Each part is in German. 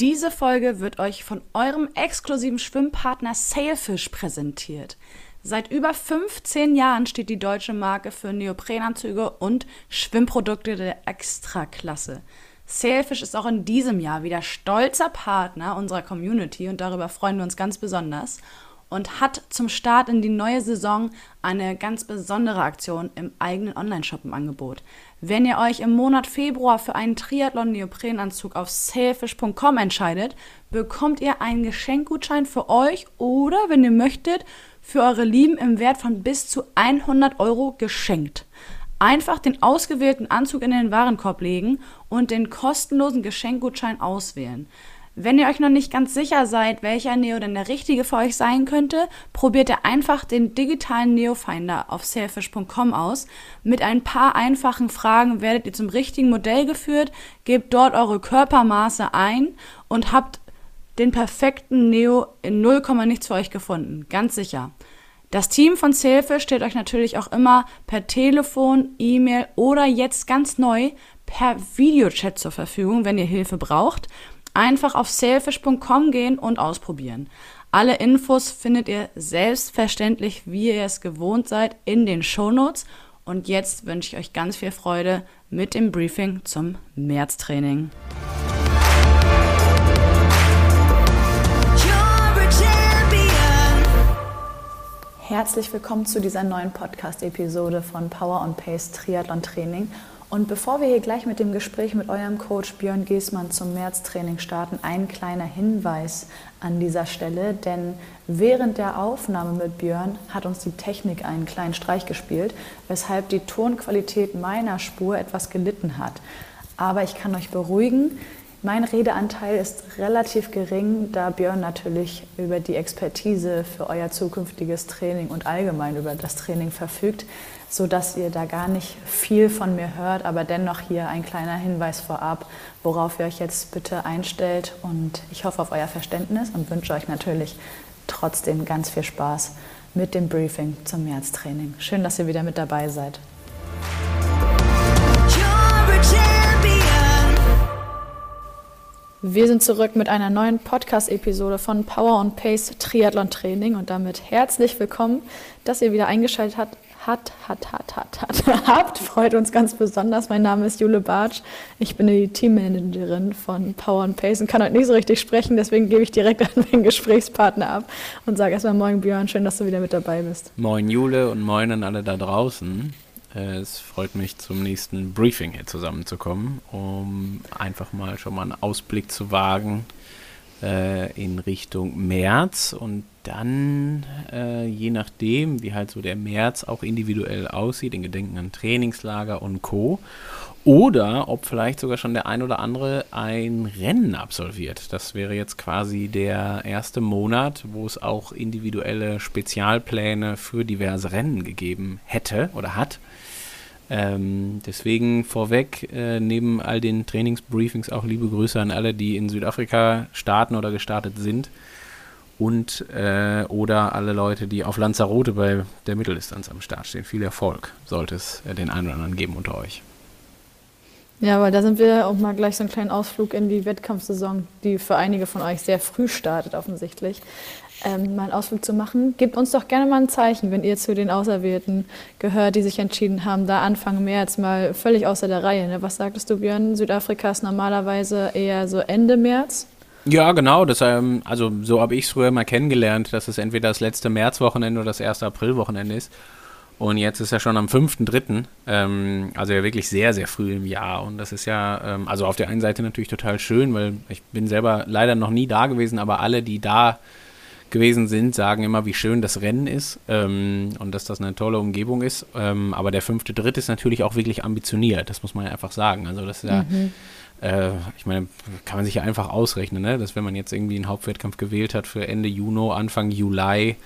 Diese Folge wird euch von eurem exklusiven Schwimmpartner Sailfish präsentiert. Seit über 15 Jahren steht die deutsche Marke für Neoprenanzüge und Schwimmprodukte der Extraklasse. Sailfish ist auch in diesem Jahr wieder stolzer Partner unserer Community und darüber freuen wir uns ganz besonders und hat zum Start in die neue Saison eine ganz besondere Aktion im eigenen Online-Shop im Angebot. Wenn ihr euch im Monat Februar für einen Triathlon-Neoprenanzug auf sailfish.com entscheidet, bekommt ihr einen Geschenkgutschein für euch oder, wenn ihr möchtet, für eure Lieben im Wert von bis zu 100 Euro geschenkt. Einfach den ausgewählten Anzug in den Warenkorb legen und den kostenlosen Geschenkgutschein auswählen. Wenn ihr euch noch nicht ganz sicher seid, welcher Neo denn der richtige für euch sein könnte, probiert ihr einfach den digitalen Neo-Finder auf sailfish.com aus. Mit ein paar einfachen Fragen werdet ihr zum richtigen Modell geführt, gebt dort eure Körpermaße ein und habt den perfekten Neo in 0, nichts für euch gefunden. Ganz sicher. Das Team von Sailfish steht euch natürlich auch immer per Telefon, E-Mail oder jetzt ganz neu per Videochat zur Verfügung, wenn ihr Hilfe braucht. Einfach auf sailfish.com gehen und ausprobieren. Alle Infos findet ihr selbstverständlich, wie ihr es gewohnt seid, in den Shownotes. Und jetzt wünsche ich euch ganz viel Freude mit dem Briefing zum Märztraining. Herzlich willkommen zu dieser neuen Podcast-Episode von Power on Pace Triathlon Training. Und bevor wir hier gleich mit dem Gespräch mit eurem Coach Björn Giesmann zum Märztraining starten, ein kleiner Hinweis an dieser Stelle, denn während der Aufnahme mit Björn hat uns die Technik einen kleinen Streich gespielt, weshalb die Tonqualität meiner Spur etwas gelitten hat. Aber ich kann euch beruhigen, mein Redeanteil ist relativ gering, da Björn natürlich über die Expertise für euer zukünftiges Training und allgemein über das Training verfügt so dass ihr da gar nicht viel von mir hört, aber dennoch hier ein kleiner Hinweis vorab, worauf ihr euch jetzt bitte einstellt und ich hoffe auf euer Verständnis und wünsche euch natürlich trotzdem ganz viel Spaß mit dem Briefing zum Märztraining. Schön, dass ihr wieder mit dabei seid. Wir sind zurück mit einer neuen Podcast-Episode von Power und Pace Triathlon Training und damit herzlich willkommen, dass ihr wieder eingeschaltet habt hat, hat, hat, hat, hat, habt, freut uns ganz besonders. Mein Name ist Jule Bartsch. Ich bin die Teammanagerin von Power and Pace und kann heute nicht so richtig sprechen, deswegen gebe ich direkt an meinen Gesprächspartner ab und sage erstmal Moin Björn, schön, dass du wieder mit dabei bist. Moin Jule und moin an alle da draußen. Äh, es freut mich, zum nächsten Briefing hier zusammenzukommen, um einfach mal schon mal einen Ausblick zu wagen äh, in Richtung März und dann, äh, je nachdem, wie halt so der März auch individuell aussieht, in Gedenken an Trainingslager und Co. Oder ob vielleicht sogar schon der ein oder andere ein Rennen absolviert. Das wäre jetzt quasi der erste Monat, wo es auch individuelle Spezialpläne für diverse Rennen gegeben hätte oder hat. Ähm, deswegen vorweg, äh, neben all den Trainingsbriefings auch liebe Grüße an alle, die in Südafrika starten oder gestartet sind. Und äh, oder alle Leute, die auf Lanzarote bei der Mitteldistanz am Start stehen. Viel Erfolg sollte es äh, den einen oder anderen geben unter euch. Ja, aber da sind wir auch mal gleich so einen kleinen Ausflug in die Wettkampfsaison, die für einige von euch sehr früh startet, offensichtlich ähm, mal einen Ausflug zu machen. Gebt uns doch gerne mal ein Zeichen, wenn ihr zu den Auserwählten gehört, die sich entschieden haben, da Anfang März mal völlig außer der Reihe. Ne? Was sagtest du, Björn? Südafrika ist normalerweise eher so Ende März. Ja, genau. Das, ähm, also so habe ich es früher mal kennengelernt, dass es entweder das letzte Märzwochenende oder das erste Aprilwochenende ist. Und jetzt ist er schon am 5.3., ähm, also ja wirklich sehr, sehr früh im Jahr. Und das ist ja, ähm, also auf der einen Seite natürlich total schön, weil ich bin selber leider noch nie da gewesen, aber alle, die da gewesen sind, sagen immer, wie schön das Rennen ist und dass das eine tolle Umgebung ist. Aber der fünfte Dritt ist natürlich auch wirklich ambitioniert, das muss man ja einfach sagen. Also das ist ja, mhm. Äh, ich meine, kann man sich ja einfach ausrechnen, ne? dass wenn man jetzt irgendwie einen Hauptwettkampf gewählt hat für Ende Juni, Anfang Juli,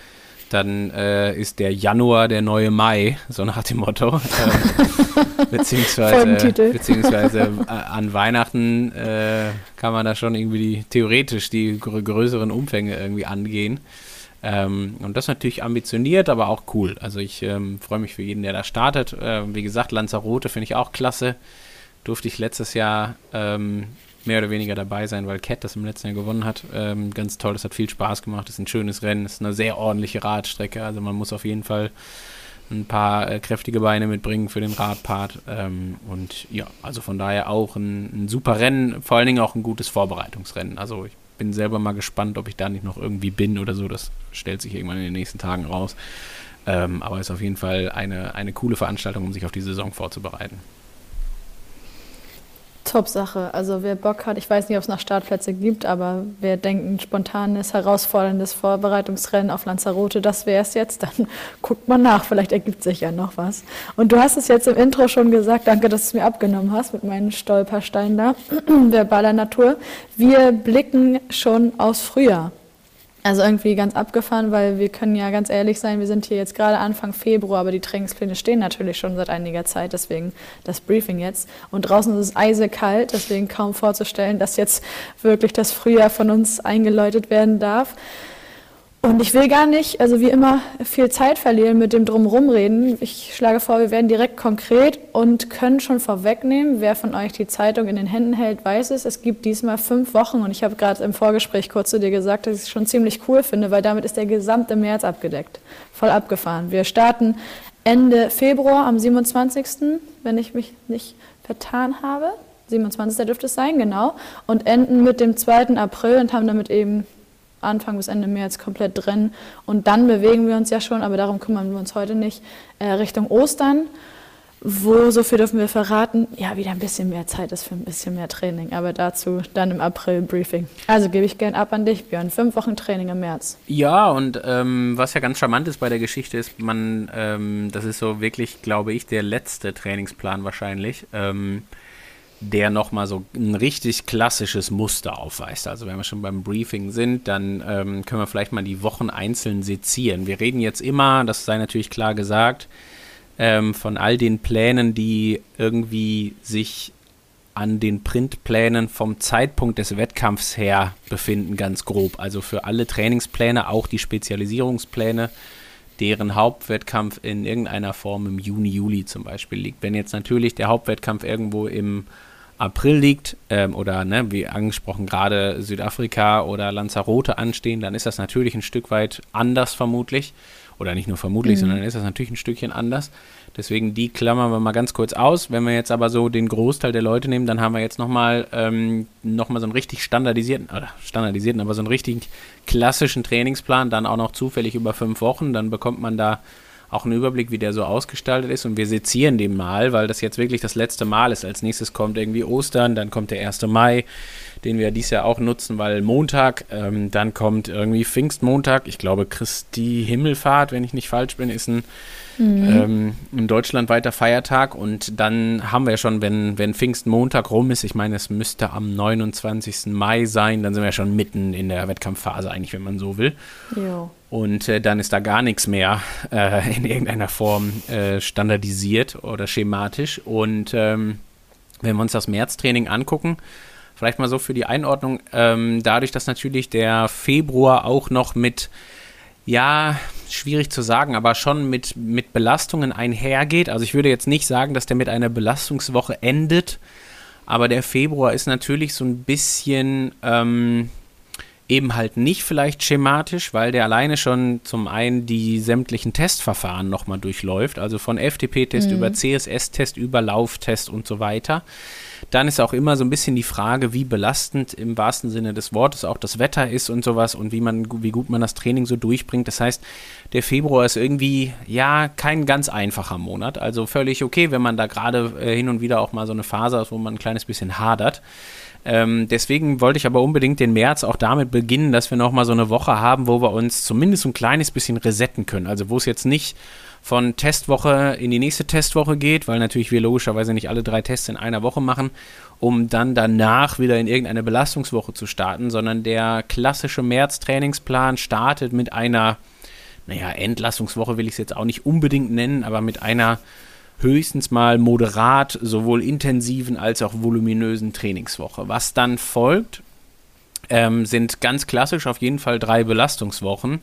dann äh, ist der Januar der neue Mai, so nach dem Motto. Ähm, beziehungsweise beziehungsweise äh, an Weihnachten äh, kann man da schon irgendwie die, theoretisch die gr größeren Umfänge irgendwie angehen. Ähm, und das natürlich ambitioniert, aber auch cool. Also ich ähm, freue mich für jeden, der da startet. Äh, wie gesagt, Lanzarote finde ich auch klasse. Durfte ich letztes Jahr ähm, mehr oder weniger dabei sein, weil Cat das im letzten Jahr gewonnen hat. Ähm, ganz toll, das hat viel Spaß gemacht, das ist ein schönes Rennen, das ist eine sehr ordentliche Radstrecke, also man muss auf jeden Fall ein paar äh, kräftige Beine mitbringen für den Radpart. Ähm, und ja, also von daher auch ein, ein, super Rennen, vor allen Dingen auch ein gutes Vorbereitungsrennen. Also ich bin selber mal gespannt, ob ich da nicht noch irgendwie bin oder so. Das stellt sich irgendwann in den nächsten Tagen raus. Ähm, aber ist auf jeden Fall eine, eine coole Veranstaltung, um sich auf die Saison vorzubereiten. Top-Sache. Also wer Bock hat, ich weiß nicht, ob es noch Startplätze gibt, aber wer denkt, ein spontanes, herausforderndes Vorbereitungsrennen auf Lanzarote, das wäre es jetzt, dann guckt mal nach, vielleicht ergibt sich ja noch was. Und du hast es jetzt im Intro schon gesagt, danke, dass du es mir abgenommen hast mit meinen Stolpersteinen da, verbaler Natur. Wir blicken schon aufs Frühjahr. Also irgendwie ganz abgefahren, weil wir können ja ganz ehrlich sein, wir sind hier jetzt gerade Anfang Februar, aber die Trainingspläne stehen natürlich schon seit einiger Zeit, deswegen das Briefing jetzt. Und draußen ist es eisekalt, deswegen kaum vorzustellen, dass jetzt wirklich das Frühjahr von uns eingeläutet werden darf. Und ich will gar nicht, also wie immer, viel Zeit verlieren mit dem Drumrumreden. Ich schlage vor, wir werden direkt konkret und können schon vorwegnehmen, wer von euch die Zeitung in den Händen hält, weiß es. Es gibt diesmal fünf Wochen und ich habe gerade im Vorgespräch kurz zu dir gesagt, dass ich es schon ziemlich cool finde, weil damit ist der gesamte März abgedeckt. Voll abgefahren. Wir starten Ende Februar am 27., wenn ich mich nicht vertan habe. 27. dürfte es sein, genau. Und enden mit dem 2. April und haben damit eben Anfang bis Ende März komplett drin. Und dann bewegen wir uns ja schon, aber darum kümmern wir uns heute nicht, äh, Richtung Ostern, wo, so viel dürfen wir verraten, ja, wieder ein bisschen mehr Zeit ist für ein bisschen mehr Training. Aber dazu dann im April Briefing. Also gebe ich gern ab an dich, Björn. Fünf Wochen Training im März. Ja, und ähm, was ja ganz charmant ist bei der Geschichte ist, man, ähm, das ist so wirklich, glaube ich, der letzte Trainingsplan wahrscheinlich. Ähm, der nochmal so ein richtig klassisches Muster aufweist. Also wenn wir schon beim Briefing sind, dann ähm, können wir vielleicht mal die Wochen einzeln sezieren. Wir reden jetzt immer, das sei natürlich klar gesagt, ähm, von all den Plänen, die irgendwie sich an den Printplänen vom Zeitpunkt des Wettkampfs her befinden, ganz grob. Also für alle Trainingspläne, auch die Spezialisierungspläne, deren Hauptwettkampf in irgendeiner Form im Juni, Juli zum Beispiel liegt. Wenn jetzt natürlich der Hauptwettkampf irgendwo im April liegt ähm, oder ne, wie angesprochen gerade Südafrika oder Lanzarote anstehen, dann ist das natürlich ein Stück weit anders vermutlich. Oder nicht nur vermutlich, mhm. sondern ist das natürlich ein Stückchen anders. Deswegen die klammern wir mal ganz kurz aus. Wenn wir jetzt aber so den Großteil der Leute nehmen, dann haben wir jetzt nochmal ähm, noch so einen richtig standardisierten, oder standardisierten, aber so einen richtig klassischen Trainingsplan, dann auch noch zufällig über fünf Wochen. Dann bekommt man da auch einen Überblick, wie der so ausgestaltet ist. Und wir sezieren den mal, weil das jetzt wirklich das letzte Mal ist. Als nächstes kommt irgendwie Ostern, dann kommt der 1. Mai, den wir dieses Jahr auch nutzen, weil Montag, ähm, dann kommt irgendwie Pfingstmontag. Ich glaube, Christi Himmelfahrt, wenn ich nicht falsch bin, ist ein mhm. ähm, in Deutschland weiter Feiertag. Und dann haben wir schon, wenn, wenn Pfingstmontag rum ist, ich meine, es müsste am 29. Mai sein, dann sind wir schon mitten in der Wettkampfphase eigentlich, wenn man so will. Jo. Und äh, dann ist da gar nichts mehr äh, in irgendeiner Form äh, standardisiert oder schematisch. Und ähm, wenn wir uns das Märztraining angucken, vielleicht mal so für die Einordnung, ähm, dadurch, dass natürlich der Februar auch noch mit ja, schwierig zu sagen, aber schon mit, mit Belastungen einhergeht. Also ich würde jetzt nicht sagen, dass der mit einer Belastungswoche endet, aber der Februar ist natürlich so ein bisschen ähm, eben halt nicht vielleicht schematisch, weil der alleine schon zum einen die sämtlichen Testverfahren nochmal durchläuft, also von FTP-Test mhm. über CSS-Test über Lauftest und so weiter. Dann ist auch immer so ein bisschen die Frage, wie belastend im wahrsten Sinne des Wortes auch das Wetter ist und sowas und wie man, wie gut man das Training so durchbringt. Das heißt, der Februar ist irgendwie, ja, kein ganz einfacher Monat. Also völlig okay, wenn man da gerade äh, hin und wieder auch mal so eine Phase hat, wo man ein kleines bisschen hadert. Ähm, deswegen wollte ich aber unbedingt den März auch damit beginnen, dass wir nochmal so eine Woche haben, wo wir uns zumindest ein kleines bisschen resetten können. Also wo es jetzt nicht von Testwoche in die nächste Testwoche geht, weil natürlich wir logischerweise nicht alle drei Tests in einer Woche machen, um dann danach wieder in irgendeine Belastungswoche zu starten, sondern der klassische März-Trainingsplan startet mit einer, naja, Entlastungswoche will ich es jetzt auch nicht unbedingt nennen, aber mit einer höchstens mal moderat, sowohl intensiven als auch voluminösen Trainingswoche. Was dann folgt, ähm, sind ganz klassisch auf jeden Fall drei Belastungswochen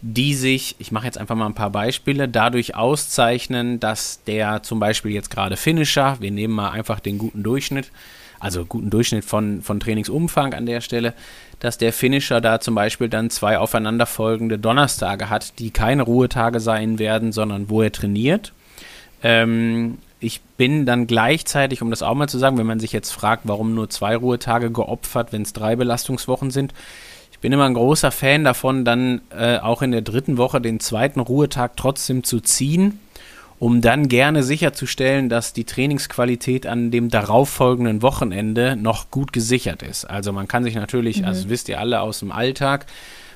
die sich, ich mache jetzt einfach mal ein paar Beispiele, dadurch auszeichnen, dass der zum Beispiel jetzt gerade Finisher, wir nehmen mal einfach den guten Durchschnitt, also guten Durchschnitt von, von Trainingsumfang an der Stelle, dass der Finisher da zum Beispiel dann zwei aufeinanderfolgende Donnerstage hat, die keine Ruhetage sein werden, sondern wo er trainiert. Ähm, ich bin dann gleichzeitig, um das auch mal zu sagen, wenn man sich jetzt fragt, warum nur zwei Ruhetage geopfert, wenn es drei Belastungswochen sind, ich bin immer ein großer Fan davon, dann äh, auch in der dritten Woche den zweiten Ruhetag trotzdem zu ziehen, um dann gerne sicherzustellen, dass die Trainingsqualität an dem darauffolgenden Wochenende noch gut gesichert ist. Also man kann sich natürlich, mhm. also wisst ihr alle aus dem Alltag,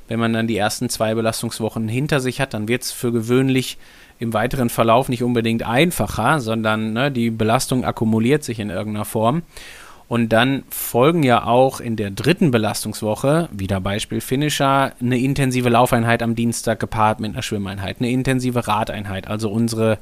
wenn man dann die ersten zwei Belastungswochen hinter sich hat, dann wird es für gewöhnlich im weiteren Verlauf nicht unbedingt einfacher, sondern ne, die Belastung akkumuliert sich in irgendeiner Form. Und dann folgen ja auch in der dritten Belastungswoche, wieder Beispiel Finisher, eine intensive Laufeinheit am Dienstag gepaart mit einer Schwimmeinheit, eine intensive Radeinheit, also unsere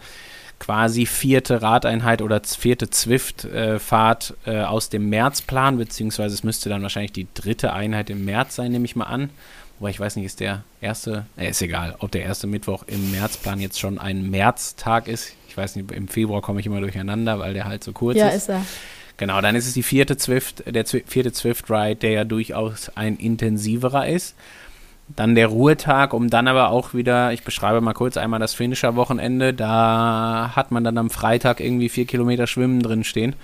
quasi vierte Radeinheit oder vierte Zwift-Fahrt äh, äh, aus dem Märzplan, beziehungsweise es müsste dann wahrscheinlich die dritte Einheit im März sein, nehme ich mal an. Wobei ich weiß nicht, ist der erste, äh, ist egal, ob der erste Mittwoch im Märzplan jetzt schon ein Märztag ist. Ich weiß nicht, im Februar komme ich immer durcheinander, weil der halt so kurz ja, ist. Ja, ist er. Genau, dann ist es die vierte Zwift, der vierte Zwift Ride, der ja durchaus ein intensiverer ist. Dann der Ruhetag, um dann aber auch wieder, ich beschreibe mal kurz einmal das Finisher-Wochenende, da hat man dann am Freitag irgendwie vier Kilometer Schwimmen drin stehen.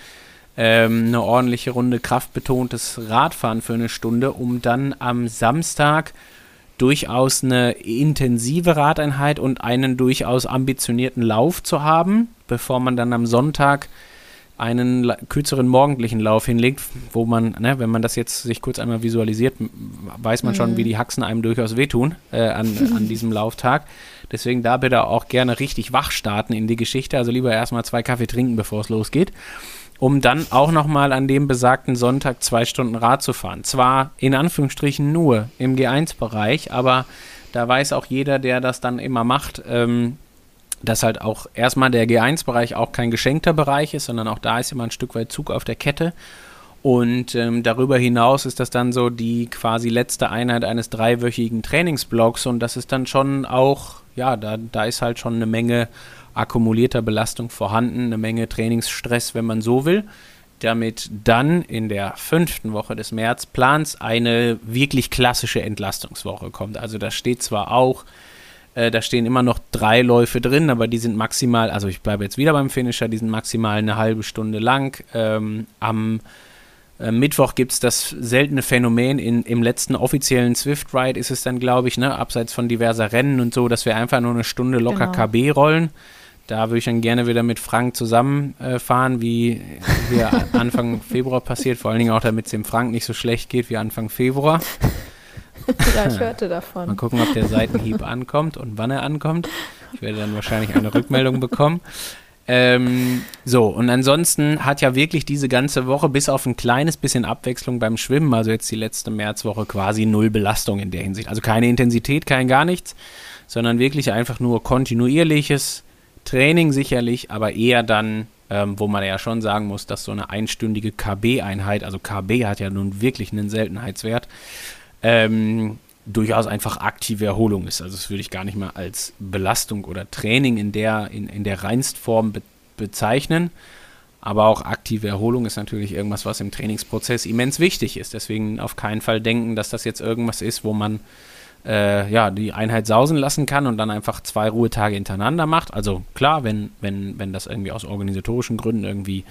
Ähm, eine ordentliche Runde kraftbetontes Radfahren für eine Stunde, um dann am Samstag durchaus eine intensive Radeinheit und einen durchaus ambitionierten Lauf zu haben, bevor man dann am Sonntag einen kürzeren morgendlichen Lauf hinlegt, wo man, ne, wenn man das jetzt sich kurz einmal visualisiert, weiß man mhm. schon, wie die Haxen einem durchaus wehtun äh, an, an diesem Lauftag. Deswegen da bitte auch gerne richtig wach starten in die Geschichte. Also lieber erstmal zwei Kaffee trinken, bevor es losgeht. Um dann auch nochmal an dem besagten Sonntag zwei Stunden Rad zu fahren. Zwar in Anführungsstrichen nur im G1-Bereich, aber da weiß auch jeder, der das dann immer macht, ähm, dass halt auch erstmal der G1-Bereich auch kein geschenkter Bereich ist, sondern auch da ist immer ein Stück weit Zug auf der Kette. Und ähm, darüber hinaus ist das dann so die quasi letzte Einheit eines dreiwöchigen Trainingsblocks und das ist dann schon auch, ja, da, da ist halt schon eine Menge akkumulierter Belastung vorhanden, eine Menge Trainingsstress, wenn man so will, damit dann in der fünften Woche des Märzplans eine wirklich klassische Entlastungswoche kommt. Also da steht zwar auch äh, da stehen immer noch drei Läufe drin, aber die sind maximal, also ich bleibe jetzt wieder beim Finisher, die sind maximal eine halbe Stunde lang. Ähm, am äh, Mittwoch gibt es das seltene Phänomen, in, im letzten offiziellen Swift Ride ist es dann, glaube ich, ne, abseits von diverser Rennen und so, dass wir einfach nur eine Stunde locker genau. KB rollen. Da würde ich dann gerne wieder mit Frank zusammenfahren, äh, wie wir Anfang Februar passiert, vor allen Dingen auch, damit es dem Frank nicht so schlecht geht wie Anfang Februar. ja, ich hörte davon. Mal gucken, ob der Seitenhieb ankommt und wann er ankommt. Ich werde dann wahrscheinlich eine Rückmeldung bekommen. Ähm, so, und ansonsten hat ja wirklich diese ganze Woche bis auf ein kleines bisschen Abwechslung beim Schwimmen, also jetzt die letzte Märzwoche, quasi null Belastung in der Hinsicht. Also keine Intensität, kein gar nichts, sondern wirklich einfach nur kontinuierliches Training sicherlich, aber eher dann, ähm, wo man ja schon sagen muss, dass so eine einstündige KB-Einheit, also KB hat ja nun wirklich einen Seltenheitswert, ähm, durchaus einfach aktive Erholung ist. Also das würde ich gar nicht mal als Belastung oder Training in der, in, in der Reinstform be bezeichnen. Aber auch aktive Erholung ist natürlich irgendwas, was im Trainingsprozess immens wichtig ist. Deswegen auf keinen Fall denken, dass das jetzt irgendwas ist, wo man äh, ja, die Einheit sausen lassen kann und dann einfach zwei Ruhetage hintereinander macht. Also klar, wenn, wenn, wenn das irgendwie aus organisatorischen Gründen irgendwie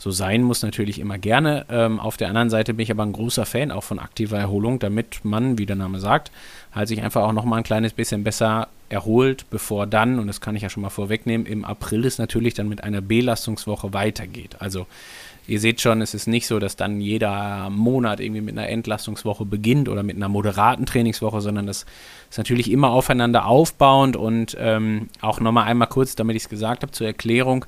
so sein muss, natürlich immer gerne. Ähm, auf der anderen Seite bin ich aber ein großer Fan auch von aktiver Erholung, damit man, wie der Name sagt, halt sich einfach auch nochmal ein kleines bisschen besser erholt, bevor dann, und das kann ich ja schon mal vorwegnehmen, im April es natürlich dann mit einer Belastungswoche weitergeht. Also ihr seht schon, es ist nicht so, dass dann jeder Monat irgendwie mit einer Entlastungswoche beginnt oder mit einer moderaten Trainingswoche, sondern das ist natürlich immer aufeinander aufbauend und ähm, auch nochmal einmal kurz, damit ich es gesagt habe, zur Erklärung.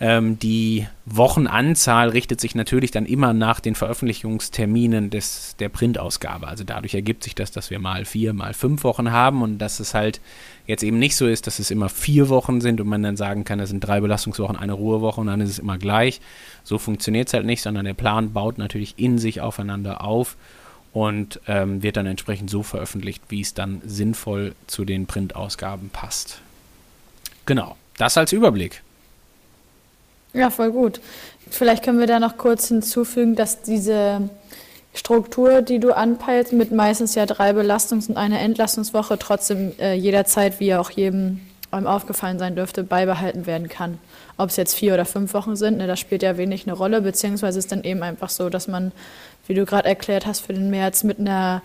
Ähm, die Wochenanzahl richtet sich natürlich dann immer nach den Veröffentlichungsterminen des, der Printausgabe. Also dadurch ergibt sich das, dass wir mal vier, mal fünf Wochen haben und dass es halt jetzt eben nicht so ist, dass es immer vier Wochen sind und man dann sagen kann, es sind drei Belastungswochen, eine Ruhewoche und dann ist es immer gleich. So funktioniert es halt nicht, sondern der Plan baut natürlich in sich aufeinander auf und ähm, wird dann entsprechend so veröffentlicht, wie es dann sinnvoll zu den Printausgaben passt. Genau, das als Überblick. Ja, voll gut. Vielleicht können wir da noch kurz hinzufügen, dass diese Struktur, die du anpeilst, mit meistens ja drei Belastungs- und einer Entlastungswoche trotzdem äh, jederzeit, wie auch jedem einem aufgefallen sein dürfte, beibehalten werden kann. Ob es jetzt vier oder fünf Wochen sind, ne, das spielt ja wenig eine Rolle, beziehungsweise ist dann eben einfach so, dass man, wie du gerade erklärt hast, für den März mit einer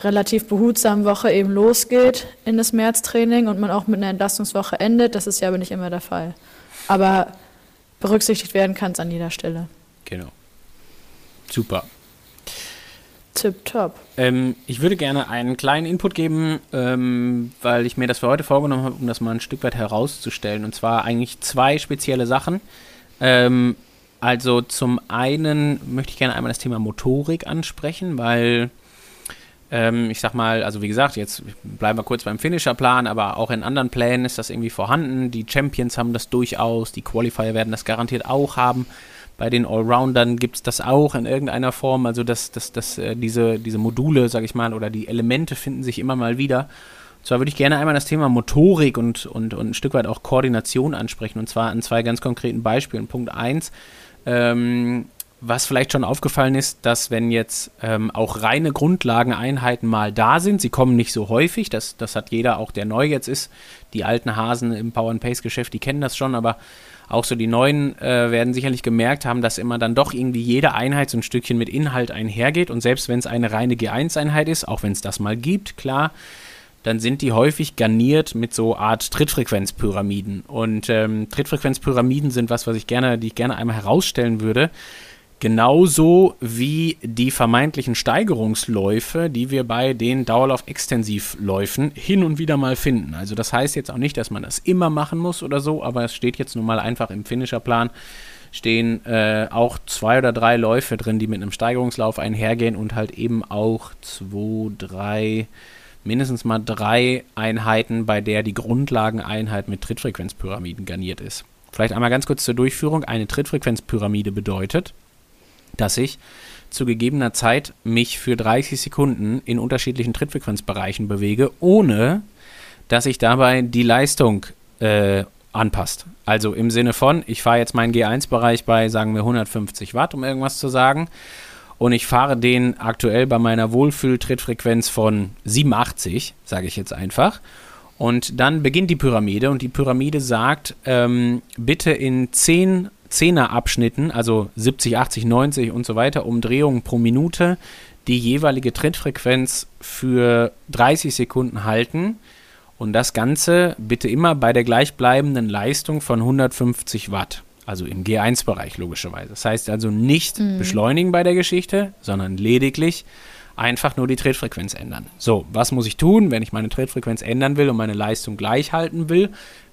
relativ behutsamen Woche eben losgeht in das Märztraining und man auch mit einer Entlastungswoche endet. Das ist ja aber nicht immer der Fall. Aber berücksichtigt werden kann es an jeder Stelle. Genau. Super. Tipptopp. Ähm, ich würde gerne einen kleinen Input geben, ähm, weil ich mir das für heute vorgenommen habe, um das mal ein Stück weit herauszustellen. Und zwar eigentlich zwei spezielle Sachen. Ähm, also zum einen möchte ich gerne einmal das Thema Motorik ansprechen, weil ähm, ich sag mal, also wie gesagt, jetzt bleiben wir kurz beim Finisher-Plan, aber auch in anderen Plänen ist das irgendwie vorhanden. Die Champions haben das durchaus, die Qualifier werden das garantiert auch haben. Bei den Allroundern gibt es das auch in irgendeiner Form. Also dass, dass, dass äh, diese, diese Module, sag ich mal, oder die Elemente finden sich immer mal wieder. Und zwar würde ich gerne einmal das Thema Motorik und, und, und ein Stück weit auch Koordination ansprechen. Und zwar an zwei ganz konkreten Beispielen. Punkt 1. Ähm, was vielleicht schon aufgefallen ist, dass wenn jetzt ähm, auch reine Grundlageneinheiten mal da sind, sie kommen nicht so häufig, das, das hat jeder, auch der neu jetzt ist, die alten Hasen im Power-and-Pace-Geschäft, die kennen das schon, aber auch so die Neuen äh, werden sicherlich gemerkt haben, dass immer dann doch irgendwie jede Einheit so ein Stückchen mit Inhalt einhergeht. Und selbst wenn es eine reine G1-Einheit ist, auch wenn es das mal gibt, klar, dann sind die häufig garniert mit so Art Trittfrequenzpyramiden. Und ähm, Trittfrequenzpyramiden sind was, was ich gerne, die ich gerne einmal herausstellen würde. Genauso wie die vermeintlichen Steigerungsläufe, die wir bei den Dauerlauf-Extensivläufen hin und wieder mal finden. Also das heißt jetzt auch nicht, dass man das immer machen muss oder so, aber es steht jetzt nun mal einfach im Finisherplan stehen äh, auch zwei oder drei Läufe drin, die mit einem Steigerungslauf einhergehen und halt eben auch zwei, drei, mindestens mal drei Einheiten, bei der die Grundlageneinheit mit Trittfrequenzpyramiden garniert ist. Vielleicht einmal ganz kurz zur Durchführung. Eine Trittfrequenzpyramide bedeutet, dass ich zu gegebener Zeit mich für 30 Sekunden in unterschiedlichen Trittfrequenzbereichen bewege, ohne dass ich dabei die Leistung äh, anpasst. Also im Sinne von, ich fahre jetzt meinen G1-Bereich bei, sagen wir, 150 Watt, um irgendwas zu sagen. Und ich fahre den aktuell bei meiner Wohlfühl-Trittfrequenz von 87, sage ich jetzt einfach. Und dann beginnt die Pyramide und die Pyramide sagt, ähm, bitte in 10 Zehner-Abschnitten, also 70, 80, 90 und so weiter, Umdrehungen pro Minute, die jeweilige Trittfrequenz für 30 Sekunden halten. Und das Ganze bitte immer bei der gleichbleibenden Leistung von 150 Watt. Also im G1-Bereich logischerweise. Das heißt also nicht mhm. beschleunigen bei der Geschichte, sondern lediglich einfach nur die Trittfrequenz ändern. So, was muss ich tun, wenn ich meine Trittfrequenz ändern will und meine Leistung gleich halten will?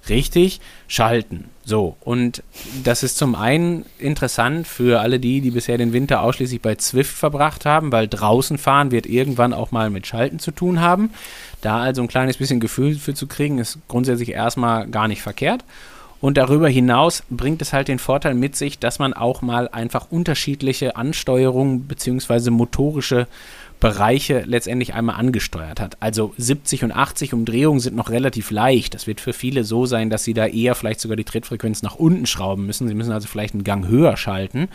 Richtig, schalten. So, und das ist zum einen interessant für alle die, die bisher den Winter ausschließlich bei Zwift verbracht haben, weil draußen fahren wird irgendwann auch mal mit Schalten zu tun haben. Da also ein kleines bisschen Gefühl für zu kriegen, ist grundsätzlich erstmal gar nicht verkehrt. Und darüber hinaus bringt es halt den Vorteil mit sich, dass man auch mal einfach unterschiedliche Ansteuerungen bzw. motorische Bereiche letztendlich einmal angesteuert hat. Also 70 und 80 Umdrehungen sind noch relativ leicht. Das wird für viele so sein, dass sie da eher vielleicht sogar die Trittfrequenz nach unten schrauben müssen. Sie müssen also vielleicht einen Gang höher schalten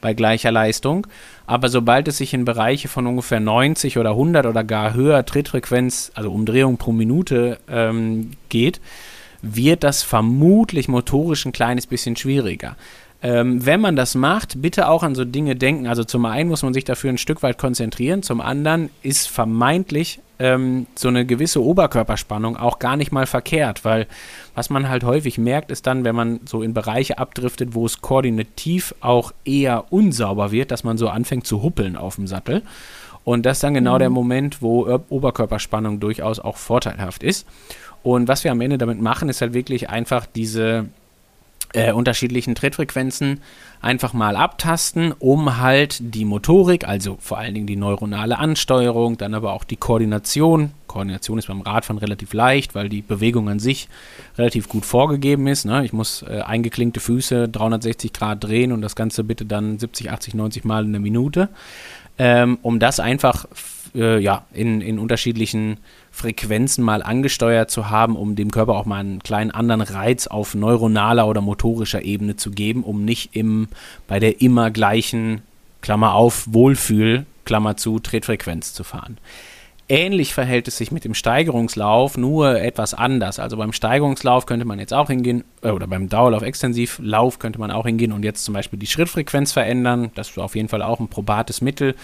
bei gleicher Leistung. Aber sobald es sich in Bereiche von ungefähr 90 oder 100 oder gar höher Trittfrequenz, also Umdrehungen pro Minute ähm, geht, wird das vermutlich motorisch ein kleines bisschen schwieriger. Ähm, wenn man das macht, bitte auch an so Dinge denken. Also zum einen muss man sich dafür ein Stück weit konzentrieren, zum anderen ist vermeintlich ähm, so eine gewisse Oberkörperspannung auch gar nicht mal verkehrt, weil was man halt häufig merkt, ist dann, wenn man so in Bereiche abdriftet, wo es koordinativ auch eher unsauber wird, dass man so anfängt zu huppeln auf dem Sattel. Und das ist dann genau mhm. der Moment, wo Oberkörperspannung durchaus auch vorteilhaft ist. Und was wir am Ende damit machen, ist halt wirklich einfach diese äh, unterschiedlichen Trittfrequenzen einfach mal abtasten, um halt die Motorik, also vor allen Dingen die neuronale Ansteuerung, dann aber auch die Koordination. Koordination ist beim Radfahren relativ leicht, weil die Bewegung an sich relativ gut vorgegeben ist. Ne? Ich muss äh, eingeklinkte Füße 360 Grad drehen und das Ganze bitte dann 70, 80, 90 Mal in der Minute. Ähm, um das einfach äh, ja, in, in unterschiedlichen Frequenzen mal angesteuert zu haben, um dem Körper auch mal einen kleinen anderen Reiz auf neuronaler oder motorischer Ebene zu geben, um nicht im, bei der immer gleichen, Klammer auf, Wohlfühl, Klammer zu, Tretfrequenz zu fahren. Ähnlich verhält es sich mit dem Steigerungslauf, nur etwas anders. Also beim Steigerungslauf könnte man jetzt auch hingehen, äh, oder beim Dauerlauf-Extensivlauf könnte man auch hingehen und jetzt zum Beispiel die Schrittfrequenz verändern. Das ist auf jeden Fall auch ein probates Mittel.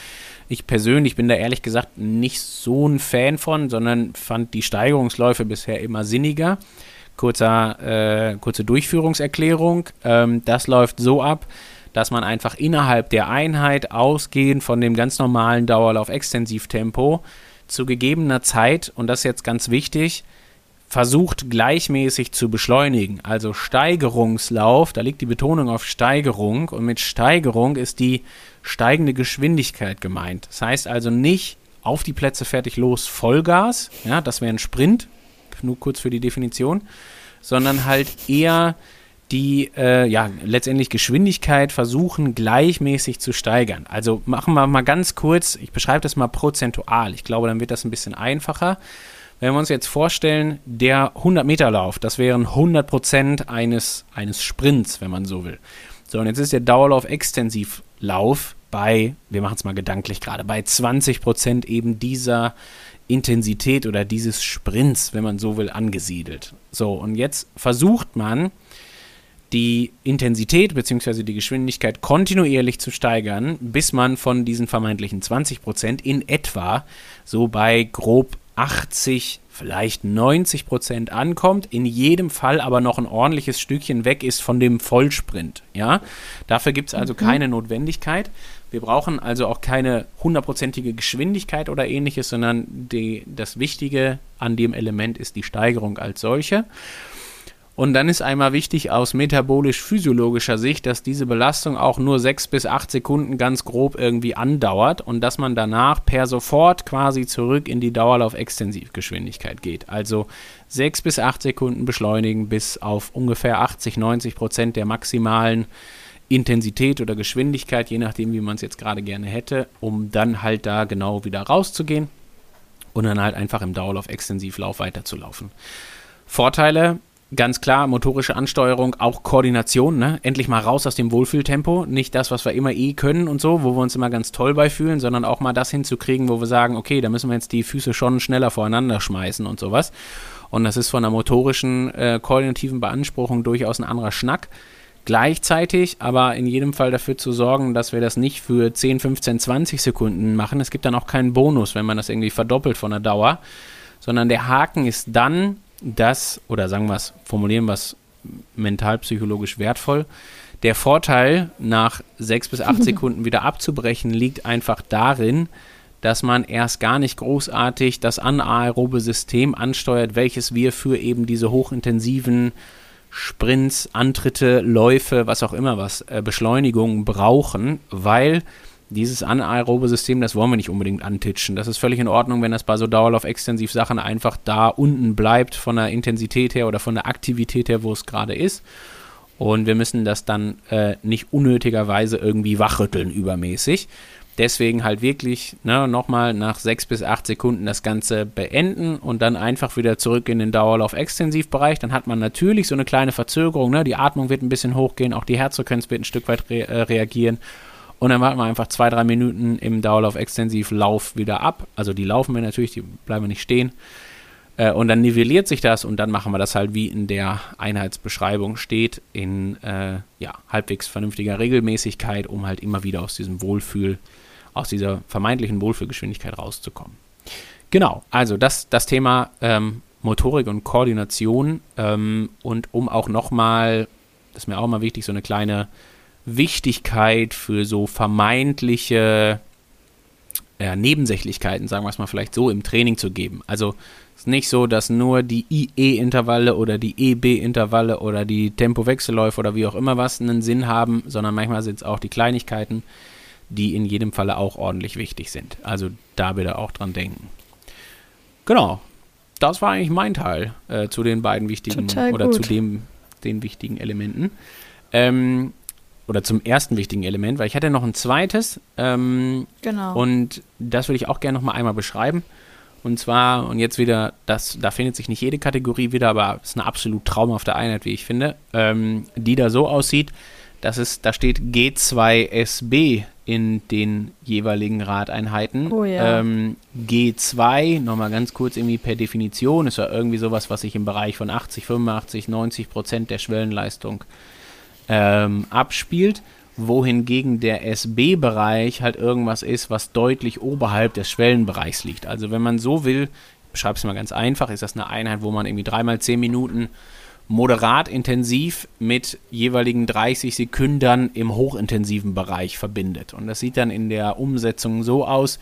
Ich persönlich bin da ehrlich gesagt nicht so ein Fan von, sondern fand die Steigerungsläufe bisher immer sinniger. Kurzer, äh, kurze Durchführungserklärung. Ähm, das läuft so ab, dass man einfach innerhalb der Einheit ausgehend von dem ganz normalen Dauerlauf-Extensivtempo zu gegebener Zeit, und das ist jetzt ganz wichtig, versucht gleichmäßig zu beschleunigen. Also Steigerungslauf, da liegt die Betonung auf Steigerung und mit Steigerung ist die steigende Geschwindigkeit gemeint. Das heißt also nicht auf die Plätze fertig los Vollgas, ja, das wäre ein Sprint, nur kurz für die Definition, sondern halt eher die äh, ja letztendlich Geschwindigkeit versuchen gleichmäßig zu steigern. Also machen wir mal ganz kurz, ich beschreibe das mal prozentual. Ich glaube, dann wird das ein bisschen einfacher. Wenn wir uns jetzt vorstellen, der 100-Meter-Lauf, das wären 100% eines, eines Sprints, wenn man so will. So, und jetzt ist der Dauerlauf-Extensivlauf bei, wir machen es mal gedanklich gerade, bei 20% eben dieser Intensität oder dieses Sprints, wenn man so will, angesiedelt. So, und jetzt versucht man, die Intensität bzw. die Geschwindigkeit kontinuierlich zu steigern, bis man von diesen vermeintlichen 20 Prozent in etwa so bei grob 80, vielleicht 90 Prozent ankommt, in jedem Fall aber noch ein ordentliches Stückchen weg ist von dem Vollsprint. Ja? Dafür gibt es also mhm. keine Notwendigkeit. Wir brauchen also auch keine hundertprozentige Geschwindigkeit oder ähnliches, sondern die, das Wichtige an dem Element ist die Steigerung als solche. Und dann ist einmal wichtig aus metabolisch-physiologischer Sicht, dass diese Belastung auch nur sechs bis acht Sekunden ganz grob irgendwie andauert und dass man danach per sofort quasi zurück in die Dauerlauf-Extensivgeschwindigkeit geht. Also sechs bis acht Sekunden beschleunigen bis auf ungefähr 80, 90 Prozent der maximalen Intensität oder Geschwindigkeit, je nachdem, wie man es jetzt gerade gerne hätte, um dann halt da genau wieder rauszugehen und dann halt einfach im Dauerlauf-Extensivlauf weiterzulaufen. Vorteile, Ganz klar, motorische Ansteuerung, auch Koordination, ne? Endlich mal raus aus dem Wohlfühltempo. Nicht das, was wir immer eh können und so, wo wir uns immer ganz toll bei fühlen, sondern auch mal das hinzukriegen, wo wir sagen, okay, da müssen wir jetzt die Füße schon schneller voreinander schmeißen und sowas. Und das ist von der motorischen, äh, koordinativen Beanspruchung durchaus ein anderer Schnack. Gleichzeitig aber in jedem Fall dafür zu sorgen, dass wir das nicht für 10, 15, 20 Sekunden machen. Es gibt dann auch keinen Bonus, wenn man das irgendwie verdoppelt von der Dauer, sondern der Haken ist dann, das, oder sagen wir es, formulieren wir es mental-psychologisch wertvoll, der Vorteil, nach sechs bis acht Sekunden wieder abzubrechen, liegt einfach darin, dass man erst gar nicht großartig das anaerobe System ansteuert, welches wir für eben diese hochintensiven Sprints, Antritte, Läufe, was auch immer was, äh, Beschleunigungen brauchen, weil dieses anaerobe System, das wollen wir nicht unbedingt antitschen. Das ist völlig in Ordnung, wenn das bei so Dauerlauf-Extensiv-Sachen einfach da unten bleibt von der Intensität her oder von der Aktivität her, wo es gerade ist. Und wir müssen das dann äh, nicht unnötigerweise irgendwie wachrütteln übermäßig. Deswegen halt wirklich ne, nochmal nach sechs bis acht Sekunden das Ganze beenden und dann einfach wieder zurück in den Dauerlauf-Extensivbereich. Dann hat man natürlich so eine kleine Verzögerung. Ne? Die Atmung wird ein bisschen hochgehen, auch die Herzfrequenz wird ein Stück weit re äh, reagieren. Und dann warten wir einfach zwei, drei Minuten im Dauerlauf-Extensivlauf wieder ab. Also die laufen wir natürlich, die bleiben nicht stehen. Äh, und dann nivelliert sich das und dann machen wir das halt, wie in der Einheitsbeschreibung steht, in äh, ja, halbwegs vernünftiger Regelmäßigkeit, um halt immer wieder aus diesem Wohlfühl, aus dieser vermeintlichen Wohlfühlgeschwindigkeit rauszukommen. Genau, also das, das Thema ähm, Motorik und Koordination ähm, und um auch nochmal, das ist mir auch mal wichtig, so eine kleine Wichtigkeit für so vermeintliche ja, Nebensächlichkeiten, sagen wir es mal vielleicht so, im Training zu geben. Also es ist nicht so, dass nur die IE-Intervalle oder die EB-Intervalle oder die Tempowechselläufe oder wie auch immer was einen Sinn haben, sondern manchmal sind es auch die Kleinigkeiten, die in jedem Falle auch ordentlich wichtig sind. Also da bitte auch dran denken. Genau. Das war eigentlich mein Teil äh, zu den beiden wichtigen Total oder gut. zu dem, den wichtigen Elementen. Ähm, oder zum ersten wichtigen Element, weil ich hatte noch ein zweites. Ähm, genau. Und das würde ich auch gerne noch mal einmal beschreiben. Und zwar, und jetzt wieder, das, da findet sich nicht jede Kategorie wieder, aber es ist eine absolut traumhafte Einheit, wie ich finde, ähm, die da so aussieht, dass es, da steht G2SB in den jeweiligen Radeinheiten. Oh ja. ähm, G2, nochmal ganz kurz irgendwie per Definition, ist ja irgendwie sowas, was sich im Bereich von 80, 85, 90 Prozent der Schwellenleistung ähm, abspielt wohingegen der SB-Bereich halt irgendwas ist, was deutlich oberhalb des Schwellenbereichs liegt. Also wenn man so will, ich beschreibe es mal ganz einfach, ist das eine Einheit, wo man irgendwie dreimal zehn Minuten moderat intensiv mit jeweiligen 30 Sekunden im hochintensiven Bereich verbindet. Und das sieht dann in der Umsetzung so aus,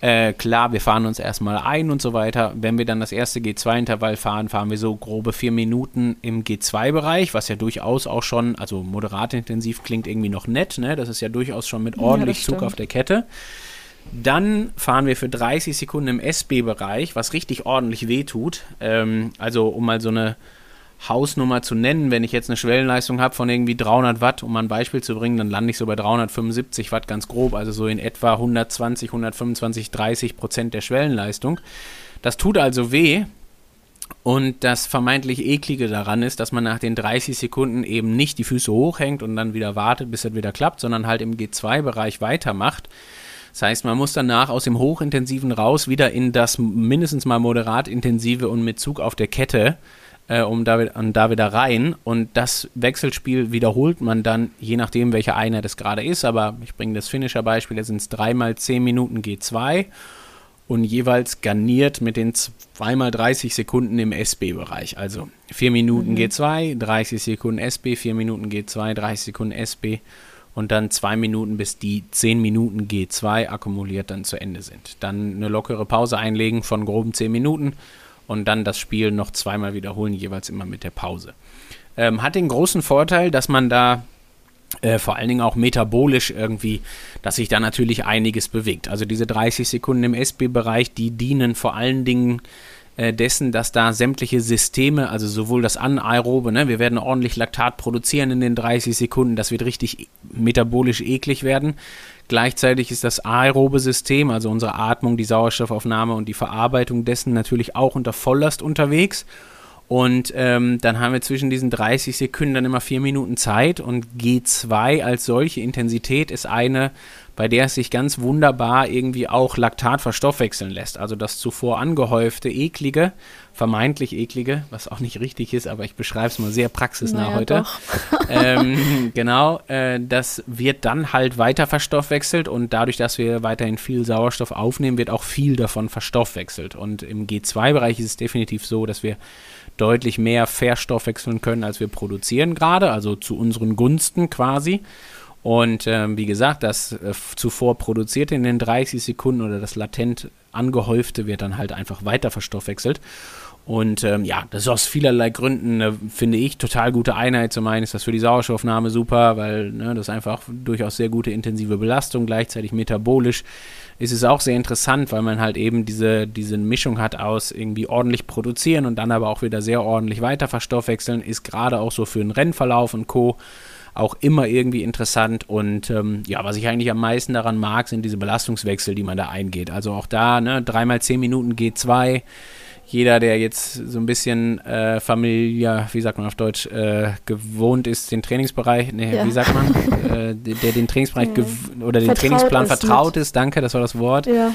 äh, klar, wir fahren uns erstmal ein und so weiter. Wenn wir dann das erste G2-Intervall fahren, fahren wir so grobe vier Minuten im G2-Bereich, was ja durchaus auch schon, also moderat intensiv klingt irgendwie noch nett, ne? Das ist ja durchaus schon mit ordentlich ja, Zug auf der Kette. Dann fahren wir für 30 Sekunden im SB-Bereich, was richtig ordentlich wehtut. Ähm, also um mal so eine Hausnummer zu nennen, wenn ich jetzt eine Schwellenleistung habe von irgendwie 300 Watt, um mal ein Beispiel zu bringen, dann lande ich so bei 375 Watt ganz grob, also so in etwa 120, 125, 30 Prozent der Schwellenleistung. Das tut also weh. Und das vermeintlich eklige daran ist, dass man nach den 30 Sekunden eben nicht die Füße hochhängt und dann wieder wartet, bis es wieder klappt, sondern halt im G2-Bereich weitermacht. Das heißt, man muss danach aus dem Hochintensiven raus wieder in das mindestens mal moderat intensive und mit Zug auf der Kette äh, um da, um da wieder rein. Und das Wechselspiel wiederholt man dann, je nachdem, welche Einheit es gerade ist. Aber ich bringe das Finisher-Beispiel, da sind es dreimal 10 Minuten G2 und jeweils garniert mit den zweimal 30 Sekunden im SB-Bereich. Also 4 Minuten mhm. G2, 30 Sekunden SB, 4 Minuten G2, 30 Sekunden SB und dann 2 Minuten, bis die 10 Minuten G2 akkumuliert dann zu Ende sind. Dann eine lockere Pause einlegen von groben 10 Minuten und dann das Spiel noch zweimal wiederholen, jeweils immer mit der Pause. Ähm, hat den großen Vorteil, dass man da äh, vor allen Dingen auch metabolisch irgendwie, dass sich da natürlich einiges bewegt. Also diese 30 Sekunden im SB-Bereich, die dienen vor allen Dingen äh, dessen, dass da sämtliche Systeme, also sowohl das Anaerobe, ne, wir werden ordentlich Laktat produzieren in den 30 Sekunden, das wird richtig metabolisch eklig werden. Gleichzeitig ist das aerobe System, also unsere Atmung, die Sauerstoffaufnahme und die Verarbeitung dessen natürlich auch unter Volllast unterwegs. Und ähm, dann haben wir zwischen diesen 30 Sekunden dann immer vier Minuten Zeit und G2 als solche Intensität ist eine, bei der es sich ganz wunderbar irgendwie auch Laktat verstoffwechseln lässt. Also das zuvor angehäufte, eklige, vermeintlich eklige, was auch nicht richtig ist, aber ich beschreibe es mal sehr praxisnah naja, heute. ähm, genau, äh, das wird dann halt weiter verstoffwechselt und dadurch, dass wir weiterhin viel Sauerstoff aufnehmen, wird auch viel davon verstoffwechselt. Und im G2-Bereich ist es definitiv so, dass wir deutlich mehr verstoffwechseln können, als wir produzieren gerade, also zu unseren Gunsten quasi. Und ähm, wie gesagt, das äh, zuvor produzierte in den 30 Sekunden oder das latent angehäufte wird dann halt einfach weiter verstoffwechselt. Und ähm, ja, das ist aus vielerlei Gründen, äh, finde ich, total gute Einheit. Zum einen ist das für die Sauerstoffnahme super, weil ne, das einfach durchaus sehr gute intensive Belastung, gleichzeitig metabolisch ist es auch sehr interessant, weil man halt eben diese, diese Mischung hat aus irgendwie ordentlich produzieren und dann aber auch wieder sehr ordentlich weiter verstoffwechseln, ist gerade auch so für den Rennverlauf und Co auch immer irgendwie interessant. Und ähm, ja, was ich eigentlich am meisten daran mag, sind diese Belastungswechsel, die man da eingeht. Also auch da, ne, dreimal zehn Minuten G2 jeder, der jetzt so ein bisschen äh, Familie, wie sagt man auf Deutsch, äh, gewohnt ist, den Trainingsbereich, nee, ja. wie sagt man, äh, der den Trainingsbereich ja. oder den Vertraut Trainingsplan vertraut mit. ist, danke, das war das Wort, ja.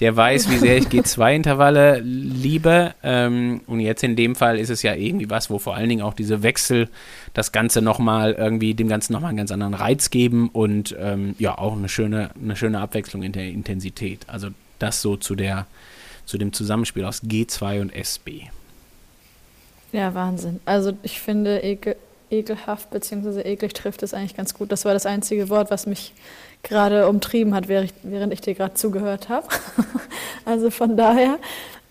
der weiß, wie sehr ich G2-Intervalle liebe. Ähm, und jetzt in dem Fall ist es ja irgendwie was, wo vor allen Dingen auch diese Wechsel das Ganze nochmal irgendwie, dem Ganzen nochmal einen ganz anderen Reiz geben und ähm, ja, auch eine schöne, eine schöne Abwechslung in der Intensität. Also das so zu der zu dem Zusammenspiel aus G2 und SB. Ja, Wahnsinn. Also ich finde ekel, ekelhaft bzw. eklig trifft es eigentlich ganz gut. Das war das einzige Wort, was mich gerade umtrieben hat, während ich, dir gerade zugehört habe. also von daher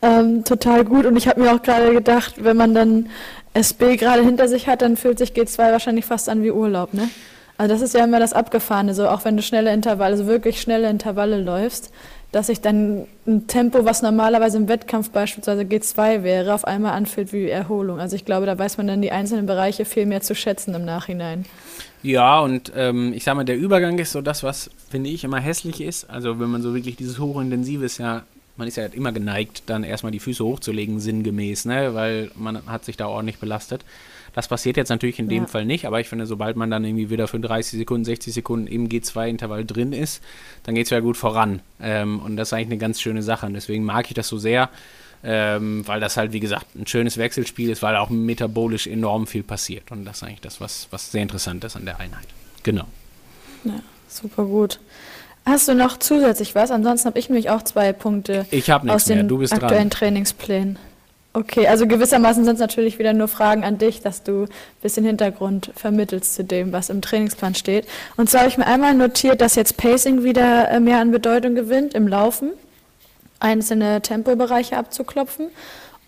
ähm, total gut. Und ich habe mir auch gerade gedacht, wenn man dann SB gerade hinter sich hat, dann fühlt sich G2 wahrscheinlich fast an wie Urlaub, ne? Also das ist ja immer das Abgefahrene, so auch wenn du schnelle Intervalle, also wirklich schnelle Intervalle läufst, dass sich dann ein Tempo, was normalerweise im Wettkampf beispielsweise G2 wäre, auf einmal anfühlt wie Erholung. Also ich glaube, da weiß man dann die einzelnen Bereiche viel mehr zu schätzen im Nachhinein. Ja, und ähm, ich sag mal, der Übergang ist so das, was, finde ich, immer hässlich ist. Also wenn man so wirklich dieses hochintensive ist ja, man ist ja immer geneigt, dann erstmal die Füße hochzulegen, sinngemäß, ne? Weil man hat sich da ordentlich belastet. Das passiert jetzt natürlich in dem ja. Fall nicht, aber ich finde, sobald man dann irgendwie wieder für 30 Sekunden, 60 Sekunden im G2-Intervall drin ist, dann geht es ja gut voran. Ähm, und das ist eigentlich eine ganz schöne Sache. Und deswegen mag ich das so sehr, ähm, weil das halt, wie gesagt, ein schönes Wechselspiel ist, weil auch metabolisch enorm viel passiert. Und das ist eigentlich das, was, was sehr interessant ist an der Einheit. Genau. Ja, super gut. Hast du noch zusätzlich was? Ansonsten habe ich nämlich auch zwei Punkte ich aus den aktuellen dran. Trainingsplänen. Okay, also gewissermaßen sind es natürlich wieder nur Fragen an dich, dass du ein bisschen Hintergrund vermittelst zu dem, was im Trainingsplan steht. Und zwar habe ich mir einmal notiert, dass jetzt Pacing wieder äh, mehr an Bedeutung gewinnt im Laufen, einzelne Tempobereiche abzuklopfen.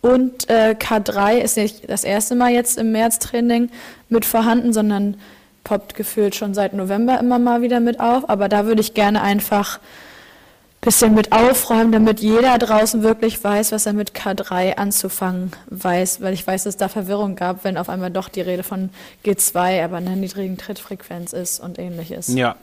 Und äh, K3 ist nicht das erste Mal jetzt im März-Training mit vorhanden, sondern poppt gefühlt schon seit November immer mal wieder mit auf. Aber da würde ich gerne einfach bisschen mit aufräumen, damit jeder draußen wirklich weiß, was er mit K3 anzufangen weiß, weil ich weiß, dass es da Verwirrung gab, wenn auf einmal doch die Rede von G2, aber einer niedrigen Trittfrequenz ist und ähnliches. Ja.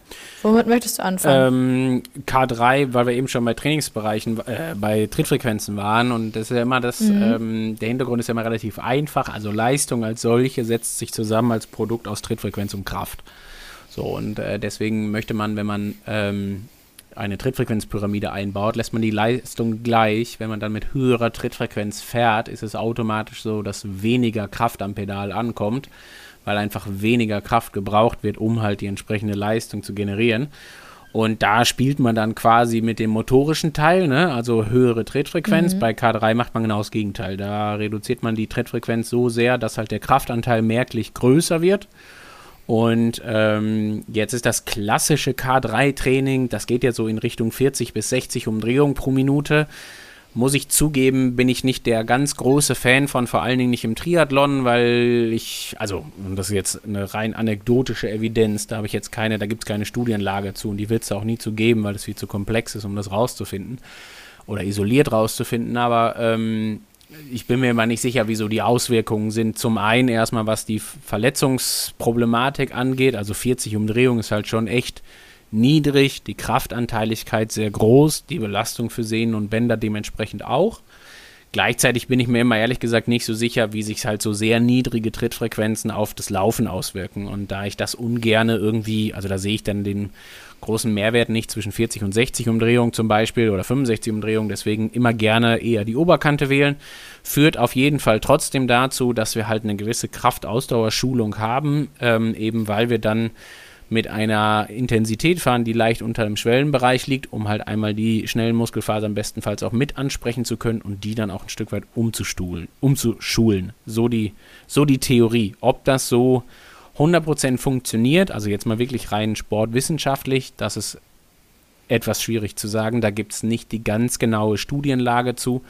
Womit möchtest du anfangen? Ähm, K3, weil wir eben schon bei Trainingsbereichen, äh, bei Trittfrequenzen waren und das ist ja immer das, mhm. ähm, der Hintergrund ist ja immer relativ einfach, also Leistung als solche setzt sich zusammen als Produkt aus Trittfrequenz und Kraft. So, und äh, deswegen möchte man, wenn man ähm, eine Trittfrequenzpyramide einbaut, lässt man die Leistung gleich. Wenn man dann mit höherer Trittfrequenz fährt, ist es automatisch so, dass weniger Kraft am Pedal ankommt, weil einfach weniger Kraft gebraucht wird, um halt die entsprechende Leistung zu generieren. Und da spielt man dann quasi mit dem motorischen Teil, ne? also höhere Trittfrequenz. Mhm. Bei K3 macht man genau das Gegenteil. Da reduziert man die Trittfrequenz so sehr, dass halt der Kraftanteil merklich größer wird und ähm, jetzt ist das klassische K3-Training, das geht ja so in Richtung 40 bis 60 Umdrehungen pro Minute. Muss ich zugeben, bin ich nicht der ganz große Fan von, vor allen Dingen nicht im Triathlon, weil ich, also, das ist jetzt eine rein anekdotische Evidenz, da habe ich jetzt keine, da gibt es keine Studienlage zu und die wird es auch nie zu geben, weil es viel zu komplex ist, um das rauszufinden oder isoliert rauszufinden, aber ähm, ich bin mir immer nicht sicher, wieso die Auswirkungen sind. Zum einen erstmal, was die Verletzungsproblematik angeht. Also 40 Umdrehungen ist halt schon echt niedrig, die Kraftanteiligkeit sehr groß, die Belastung für Sehnen und Bänder dementsprechend auch. Gleichzeitig bin ich mir immer ehrlich gesagt nicht so sicher, wie sich halt so sehr niedrige Trittfrequenzen auf das Laufen auswirken. Und da ich das ungerne irgendwie, also da sehe ich dann den großen Mehrwert nicht zwischen 40 und 60 Umdrehungen zum Beispiel oder 65 Umdrehungen, deswegen immer gerne eher die Oberkante wählen. Führt auf jeden Fall trotzdem dazu, dass wir halt eine gewisse Kraftausdauerschulung haben, ähm, eben weil wir dann mit einer Intensität fahren, die leicht unter dem Schwellenbereich liegt, um halt einmal die schnellen Muskelfasern bestenfalls auch mit ansprechen zu können und die dann auch ein Stück weit umzustuhlen, umzuschulen. So die, so die Theorie. Ob das so 100% funktioniert, also jetzt mal wirklich rein sportwissenschaftlich, das ist etwas schwierig zu sagen. Da gibt es nicht die ganz genaue Studienlage zu.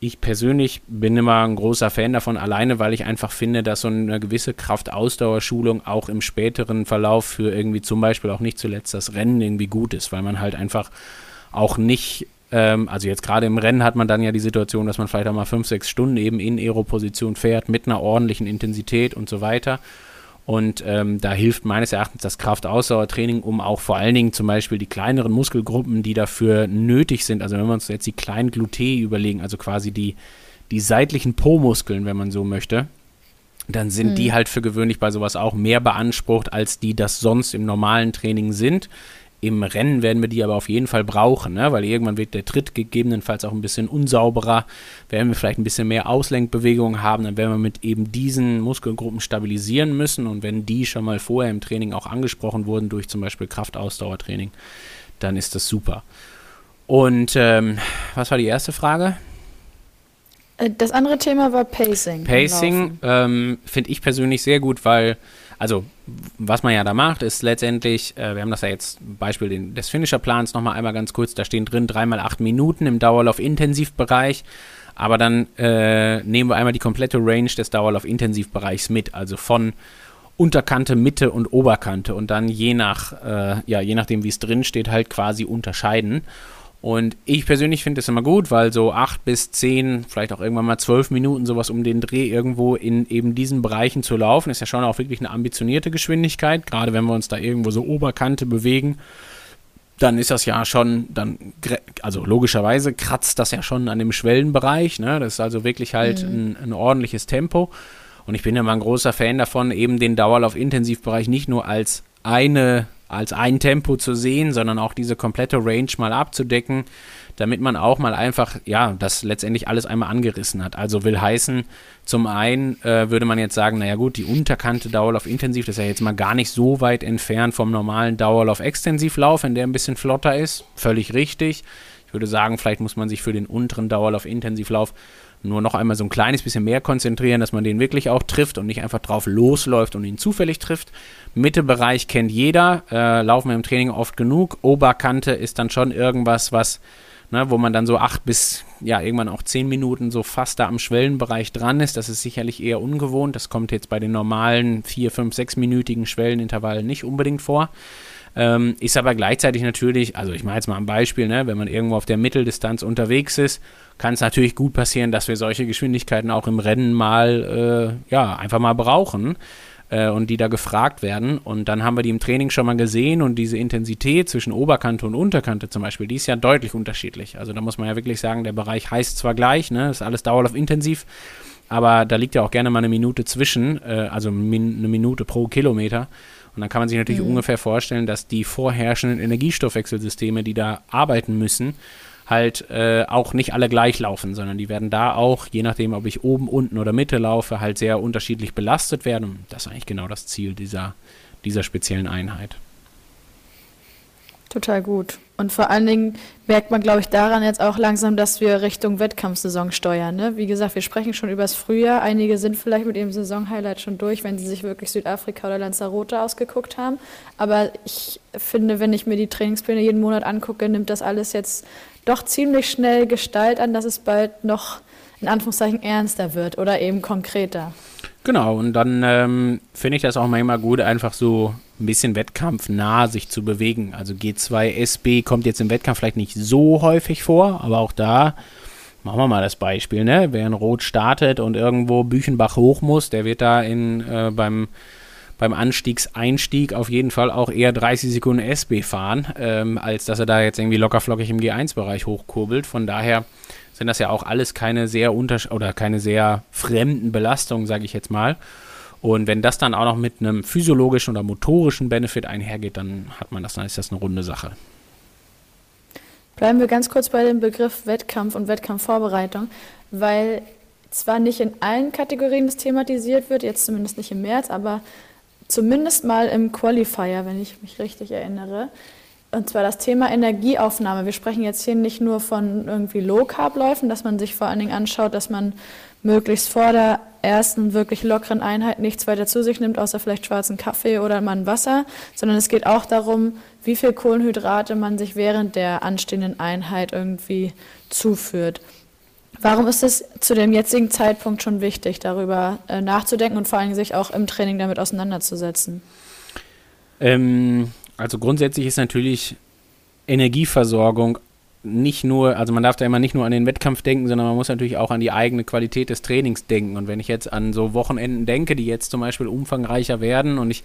Ich persönlich bin immer ein großer Fan davon, alleine weil ich einfach finde, dass so eine gewisse Kraftausdauerschulung auch im späteren Verlauf für irgendwie zum Beispiel auch nicht zuletzt das Rennen irgendwie gut ist, weil man halt einfach auch nicht, ähm, also jetzt gerade im Rennen hat man dann ja die Situation, dass man vielleicht auch mal fünf, sechs Stunden eben in Aero-Position fährt mit einer ordentlichen Intensität und so weiter. Und ähm, da hilft meines Erachtens das Kraftausdauertraining, um auch vor allen Dingen zum Beispiel die kleineren Muskelgruppen, die dafür nötig sind, also wenn wir uns jetzt die kleinen Glutei überlegen, also quasi die, die seitlichen Po-Muskeln, wenn man so möchte, dann sind mhm. die halt für gewöhnlich bei sowas auch mehr beansprucht, als die das sonst im normalen Training sind. Im Rennen werden wir die aber auf jeden Fall brauchen, ne? weil irgendwann wird der Tritt gegebenenfalls auch ein bisschen unsauberer, werden wir vielleicht ein bisschen mehr Auslenkbewegungen haben, dann werden wir mit eben diesen Muskelgruppen stabilisieren müssen und wenn die schon mal vorher im Training auch angesprochen wurden durch zum Beispiel Kraftausdauertraining, dann ist das super. Und ähm, was war die erste Frage? Äh, das andere Thema war Pacing. Pacing ähm, finde ich persönlich sehr gut, weil also was man ja da macht, ist letztendlich, äh, wir haben das ja jetzt Beispiel den, des Finisher-Plans nochmal einmal ganz kurz, da stehen drin dreimal acht Minuten im Dauerlauf-Intensivbereich, aber dann äh, nehmen wir einmal die komplette Range des Dauerlauf-Intensivbereichs mit, also von Unterkante, Mitte und Oberkante. Und dann je nach, äh, ja, je nachdem wie es drin steht, halt quasi unterscheiden. Und ich persönlich finde es immer gut, weil so acht bis zehn, vielleicht auch irgendwann mal zwölf Minuten sowas um den Dreh irgendwo in eben diesen Bereichen zu laufen, ist ja schon auch wirklich eine ambitionierte Geschwindigkeit. Gerade wenn wir uns da irgendwo so Oberkante bewegen, dann ist das ja schon, dann, also logischerweise kratzt das ja schon an dem Schwellenbereich. Ne? Das ist also wirklich halt mhm. ein, ein ordentliches Tempo. Und ich bin ja mal ein großer Fan davon, eben den Dauerlauf-Intensivbereich nicht nur als eine als ein Tempo zu sehen, sondern auch diese komplette Range mal abzudecken, damit man auch mal einfach, ja, das letztendlich alles einmal angerissen hat. Also will heißen, zum einen äh, würde man jetzt sagen, naja gut, die Unterkante Dauerlauf intensiv, das ist ja jetzt mal gar nicht so weit entfernt vom normalen Dauerlauf Extensivlauf, in der ein bisschen flotter ist. Völlig richtig. Ich würde sagen, vielleicht muss man sich für den unteren Dauerlauf Intensivlauf nur noch einmal so ein kleines bisschen mehr konzentrieren, dass man den wirklich auch trifft und nicht einfach drauf losläuft und ihn zufällig trifft. Mittebereich kennt jeder, äh, laufen wir im Training oft genug. Oberkante ist dann schon irgendwas, was, ne, wo man dann so acht bis, ja, irgendwann auch zehn Minuten so fast da am Schwellenbereich dran ist. Das ist sicherlich eher ungewohnt. Das kommt jetzt bei den normalen vier, fünf, sechsminütigen Schwellenintervallen nicht unbedingt vor. Ähm, ist aber gleichzeitig natürlich, also ich mache jetzt mal ein Beispiel, ne, wenn man irgendwo auf der Mitteldistanz unterwegs ist, kann es natürlich gut passieren, dass wir solche Geschwindigkeiten auch im Rennen mal, äh, ja, einfach mal brauchen äh, und die da gefragt werden. Und dann haben wir die im Training schon mal gesehen und diese Intensität zwischen Oberkante und Unterkante zum Beispiel, die ist ja deutlich unterschiedlich. Also da muss man ja wirklich sagen, der Bereich heißt zwar gleich, ne, ist alles Dauerlauf intensiv, aber da liegt ja auch gerne mal eine Minute zwischen, äh, also min eine Minute pro Kilometer. Und dann kann man sich natürlich mhm. ungefähr vorstellen, dass die vorherrschenden Energiestoffwechselsysteme, die da arbeiten müssen, halt äh, auch nicht alle gleich laufen, sondern die werden da auch, je nachdem, ob ich oben, unten oder Mitte laufe, halt sehr unterschiedlich belastet werden. Und das ist eigentlich genau das Ziel dieser, dieser speziellen Einheit. Total gut. Und vor allen Dingen merkt man, glaube ich, daran jetzt auch langsam, dass wir Richtung Wettkampfsaison steuern. Ne? Wie gesagt, wir sprechen schon über das Frühjahr. Einige sind vielleicht mit ihrem Saisonhighlight schon durch, wenn sie sich wirklich Südafrika oder Lanzarote ausgeguckt haben. Aber ich finde, wenn ich mir die Trainingspläne jeden Monat angucke, nimmt das alles jetzt doch ziemlich schnell Gestalt an, dass es bald noch in Anführungszeichen ernster wird oder eben konkreter. Genau, und dann ähm, finde ich das auch manchmal gut, einfach so ein bisschen wettkampfnah sich zu bewegen. Also G2 SB kommt jetzt im Wettkampf vielleicht nicht so häufig vor, aber auch da machen wir mal das Beispiel, ne? Wer in Rot startet und irgendwo Büchenbach hoch muss, der wird da in, äh, beim, beim Anstiegseinstieg auf jeden Fall auch eher 30 Sekunden SB fahren, ähm, als dass er da jetzt irgendwie lockerflockig im G1-Bereich hochkurbelt. Von daher sind das ja auch alles keine sehr unter oder keine sehr fremden Belastungen, sage ich jetzt mal. Und wenn das dann auch noch mit einem physiologischen oder motorischen Benefit einhergeht, dann hat man das, dann ist das eine runde Sache. Bleiben wir ganz kurz bei dem Begriff Wettkampf und Wettkampfvorbereitung, weil zwar nicht in allen Kategorien das thematisiert wird, jetzt zumindest nicht im März, aber zumindest mal im Qualifier, wenn ich mich richtig erinnere, und zwar das Thema Energieaufnahme. Wir sprechen jetzt hier nicht nur von irgendwie Low-Carb-Läufen, dass man sich vor allen Dingen anschaut, dass man möglichst vor der ersten wirklich lockeren Einheit nichts weiter zu sich nimmt, außer vielleicht schwarzen Kaffee oder mal ein Wasser, sondern es geht auch darum, wie viel Kohlenhydrate man sich während der anstehenden Einheit irgendwie zuführt. Warum ist es zu dem jetzigen Zeitpunkt schon wichtig, darüber äh, nachzudenken und vor allem sich auch im Training damit auseinanderzusetzen? Ähm, also grundsätzlich ist natürlich Energieversorgung nicht nur, also man darf da immer nicht nur an den Wettkampf denken, sondern man muss natürlich auch an die eigene Qualität des Trainings denken. Und wenn ich jetzt an so Wochenenden denke, die jetzt zum Beispiel umfangreicher werden und ich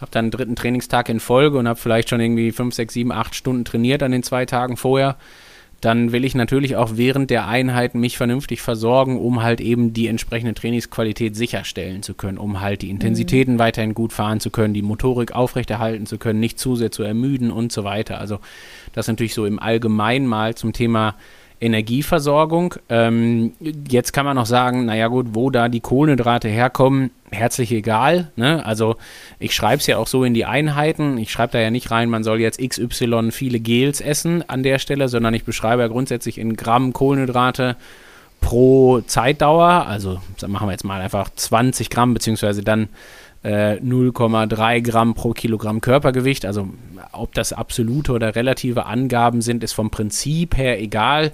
habe dann einen dritten Trainingstag in Folge und habe vielleicht schon irgendwie fünf, sechs, sieben, acht Stunden trainiert an den zwei Tagen vorher, dann will ich natürlich auch während der Einheiten mich vernünftig versorgen, um halt eben die entsprechende Trainingsqualität sicherstellen zu können, um halt die Intensitäten mhm. weiterhin gut fahren zu können, die Motorik aufrechterhalten zu können, nicht zu sehr zu ermüden und so weiter. Also das natürlich so im Allgemeinen mal zum Thema Energieversorgung. Ähm, jetzt kann man noch sagen, naja gut, wo da die Kohlenhydrate herkommen, herzlich egal. Ne? Also ich schreibe es ja auch so in die Einheiten. Ich schreibe da ja nicht rein, man soll jetzt XY viele Gels essen an der Stelle, sondern ich beschreibe ja grundsätzlich in Gramm Kohlenhydrate pro Zeitdauer. Also machen wir jetzt mal einfach 20 Gramm, beziehungsweise dann äh, 0,3 Gramm pro Kilogramm Körpergewicht. Also ob das absolute oder relative Angaben sind, ist vom Prinzip her egal.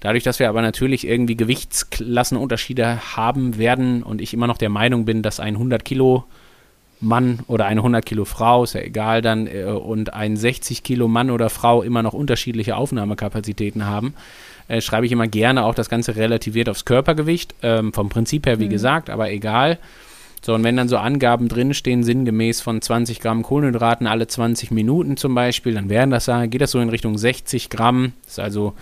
Dadurch, dass wir aber natürlich irgendwie Gewichtsklassenunterschiede haben werden und ich immer noch der Meinung bin, dass ein 100 Kilo Mann oder eine 100 Kilo Frau, ist ja egal dann, äh, und ein 60 Kilo Mann oder Frau immer noch unterschiedliche Aufnahmekapazitäten haben, äh, schreibe ich immer gerne auch das Ganze relativiert aufs Körpergewicht. Ähm, vom Prinzip her, wie mhm. gesagt, aber egal. So, und wenn dann so Angaben drinstehen, sinngemäß von 20 Gramm Kohlenhydraten alle 20 Minuten zum Beispiel, dann wären das, geht das so in Richtung 60 Gramm. Das ist also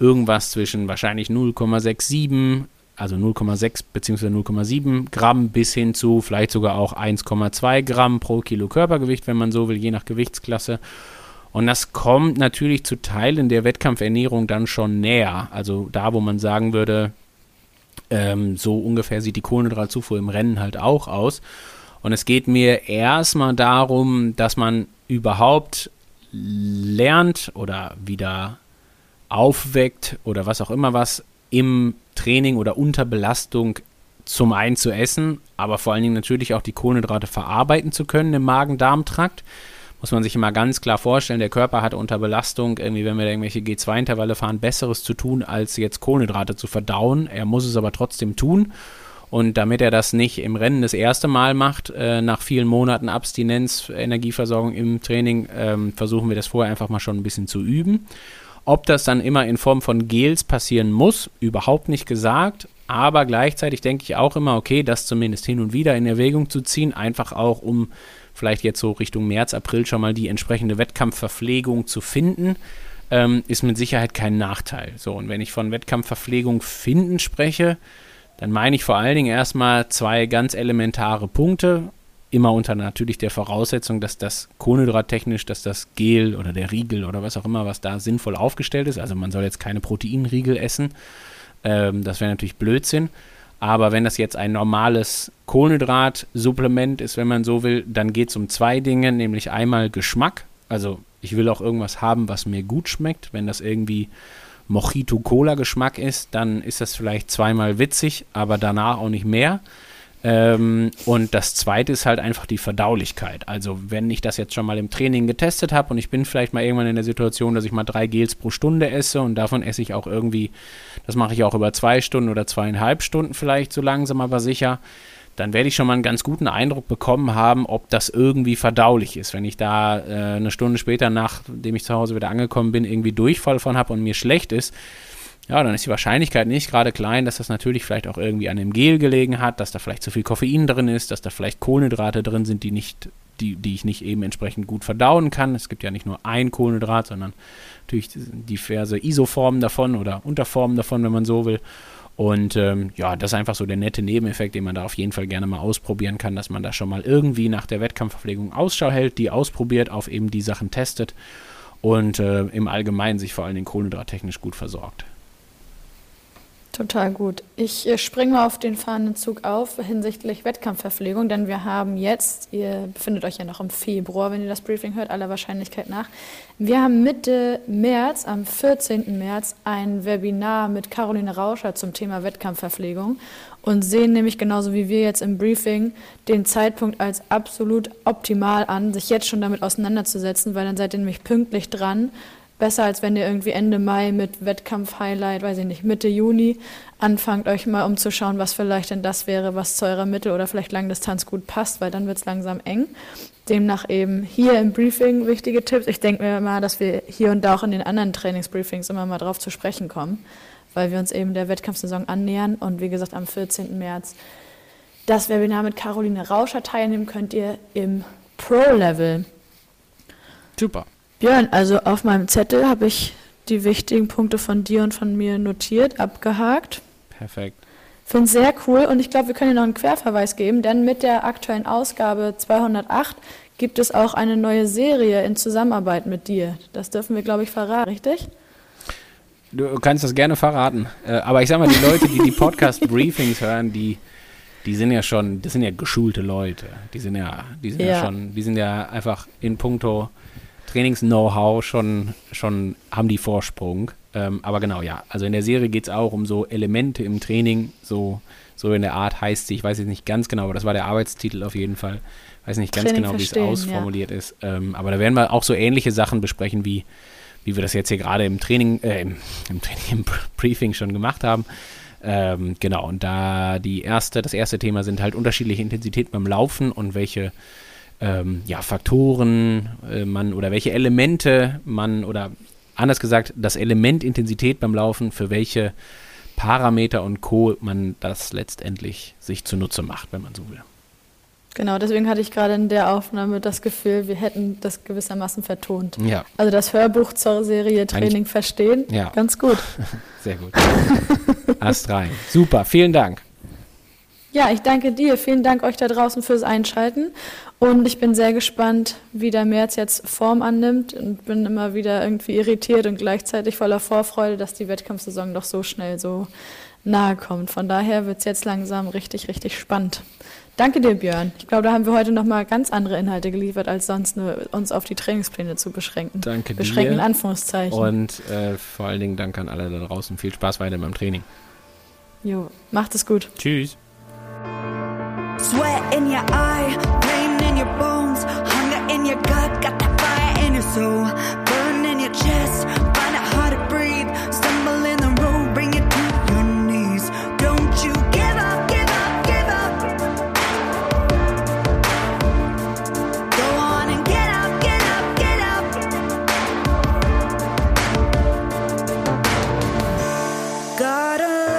irgendwas zwischen wahrscheinlich 0,67, also 0,6 bzw. 0,7 Gramm bis hin zu vielleicht sogar auch 1,2 Gramm pro Kilo Körpergewicht, wenn man so will, je nach Gewichtsklasse. Und das kommt natürlich zu Teilen der Wettkampfernährung dann schon näher. Also da, wo man sagen würde, ähm, so ungefähr sieht die Kohlenhydratzufuhr im Rennen halt auch aus. Und es geht mir erstmal darum, dass man überhaupt lernt oder wieder aufweckt oder was auch immer was im Training oder unter Belastung zum einen zu essen, aber vor allen Dingen natürlich auch die Kohlenhydrate verarbeiten zu können im Magen-Darm-Trakt muss man sich immer ganz klar vorstellen, der Körper hat unter Belastung, irgendwie, wenn wir irgendwelche G2-Intervalle fahren, Besseres zu tun, als jetzt Kohlenhydrate zu verdauen. Er muss es aber trotzdem tun. Und damit er das nicht im Rennen das erste Mal macht, äh, nach vielen Monaten Abstinenz, Energieversorgung im Training, ähm, versuchen wir das vorher einfach mal schon ein bisschen zu üben. Ob das dann immer in Form von Gels passieren muss, überhaupt nicht gesagt. Aber gleichzeitig denke ich auch immer, okay, das zumindest hin und wieder in Erwägung zu ziehen, einfach auch um vielleicht jetzt so Richtung März, April schon mal die entsprechende Wettkampfverpflegung zu finden, ähm, ist mit Sicherheit kein Nachteil. So, und wenn ich von Wettkampfverpflegung finden spreche, dann meine ich vor allen Dingen erstmal zwei ganz elementare Punkte. Immer unter natürlich der Voraussetzung, dass das kohlenhydrattechnisch, dass das Gel oder der Riegel oder was auch immer, was da sinnvoll aufgestellt ist. Also man soll jetzt keine Proteinriegel essen. Ähm, das wäre natürlich Blödsinn. Aber wenn das jetzt ein normales Kohlenhydratsupplement ist, wenn man so will, dann geht es um zwei Dinge, nämlich einmal Geschmack. Also ich will auch irgendwas haben, was mir gut schmeckt. Wenn das irgendwie Mojito-Cola-Geschmack ist, dann ist das vielleicht zweimal witzig, aber danach auch nicht mehr. Ähm, und das zweite ist halt einfach die Verdaulichkeit. Also, wenn ich das jetzt schon mal im Training getestet habe und ich bin vielleicht mal irgendwann in der Situation, dass ich mal drei Gels pro Stunde esse und davon esse ich auch irgendwie, das mache ich auch über zwei Stunden oder zweieinhalb Stunden vielleicht so langsam, aber sicher, dann werde ich schon mal einen ganz guten Eindruck bekommen haben, ob das irgendwie verdaulich ist. Wenn ich da äh, eine Stunde später, nachdem ich zu Hause wieder angekommen bin, irgendwie Durchfall von habe und mir schlecht ist, ja, dann ist die Wahrscheinlichkeit nicht gerade klein, dass das natürlich vielleicht auch irgendwie an dem Gel gelegen hat, dass da vielleicht zu viel Koffein drin ist, dass da vielleicht Kohlenhydrate drin sind, die nicht, die, die ich nicht eben entsprechend gut verdauen kann. Es gibt ja nicht nur ein Kohlenhydrat, sondern natürlich diverse Isoformen davon oder Unterformen davon, wenn man so will. Und ähm, ja, das ist einfach so der nette Nebeneffekt, den man da auf jeden Fall gerne mal ausprobieren kann, dass man da schon mal irgendwie nach der Wettkampfverpflegung Ausschau hält, die ausprobiert, auf eben die Sachen testet und äh, im Allgemeinen sich vor allen Dingen kohlenhydrattechnisch gut versorgt. Total gut. Ich äh, springe mal auf den fahrenden Zug auf hinsichtlich Wettkampfverpflegung, denn wir haben jetzt, ihr befindet euch ja noch im Februar, wenn ihr das Briefing hört, aller Wahrscheinlichkeit nach. Wir haben Mitte März, am 14. März, ein Webinar mit Caroline Rauscher zum Thema Wettkampfverpflegung und sehen nämlich genauso wie wir jetzt im Briefing den Zeitpunkt als absolut optimal an, sich jetzt schon damit auseinanderzusetzen, weil dann seid ihr nämlich pünktlich dran besser, als wenn ihr irgendwie Ende Mai mit Wettkampf-Highlight, weiß ich nicht, Mitte Juni anfangt, euch mal umzuschauen, was vielleicht denn das wäre, was zu eurer Mittel- oder vielleicht Langdistanz gut passt, weil dann wird es langsam eng. Demnach eben hier im Briefing wichtige Tipps. Ich denke mir mal, dass wir hier und da auch in den anderen Trainingsbriefings immer mal drauf zu sprechen kommen, weil wir uns eben der Wettkampfsaison annähern und wie gesagt am 14. März das Webinar mit Caroline Rauscher teilnehmen könnt ihr im Pro-Level. Super. Björn, also auf meinem Zettel habe ich die wichtigen Punkte von dir und von mir notiert, abgehakt. Perfekt. Finde sehr cool und ich glaube, wir können dir noch einen Querverweis geben, denn mit der aktuellen Ausgabe 208 gibt es auch eine neue Serie in Zusammenarbeit mit dir. Das dürfen wir, glaube ich, verraten, richtig? Du kannst das gerne verraten. Äh, aber ich sag mal, die Leute, die die Podcast-Briefings hören, die, die sind ja schon, das sind ja geschulte Leute. Die sind ja, die sind ja, ja schon, die sind ja einfach in puncto Trainings-Know-how schon, schon haben die Vorsprung. Ähm, aber genau, ja. Also in der Serie geht es auch um so Elemente im Training, so, so in der Art heißt sie, ich weiß jetzt nicht ganz genau, aber das war der Arbeitstitel auf jeden Fall. Ich weiß nicht ganz Training genau, wie es ausformuliert ja. ist. Ähm, aber da werden wir auch so ähnliche Sachen besprechen, wie, wie wir das jetzt hier gerade im Training, äh, im, im Training, im Briefing schon gemacht haben. Ähm, genau, und da die erste, das erste Thema sind halt unterschiedliche Intensitäten beim Laufen und welche ähm, ja, Faktoren äh, man oder welche Elemente man oder anders gesagt, das Element Intensität beim Laufen, für welche Parameter und Co. man das letztendlich sich zunutze macht, wenn man so will. Genau, deswegen hatte ich gerade in der Aufnahme das Gefühl, wir hätten das gewissermaßen vertont. Ja. Also das Hörbuch zur Serie Training Eigentlich, verstehen, ja. ganz gut. Sehr gut. Ast rein. Super, vielen Dank. Ja, ich danke dir. Vielen Dank euch da draußen fürs Einschalten. Und ich bin sehr gespannt, wie der März jetzt Form annimmt und bin immer wieder irgendwie irritiert und gleichzeitig voller Vorfreude, dass die Wettkampfsaison doch so schnell so nahe kommt. Von daher wird es jetzt langsam richtig, richtig spannend. Danke dir, Björn. Ich glaube, da haben wir heute nochmal ganz andere Inhalte geliefert, als sonst nur uns auf die Trainingspläne zu beschränken. Danke dir. Beschränken in Anführungszeichen. Und äh, vor allen Dingen danke an alle da draußen. Viel Spaß weiter beim Training. Jo, macht es gut. Tschüss. Sweat in your eye, your bones, hunger in your gut, got that fire in your soul, burn in your chest, find it hard to breathe, stumble in the road, bring it to your knees. Don't you give up, give up, give up. Go on and get up, get up, get up. Gotta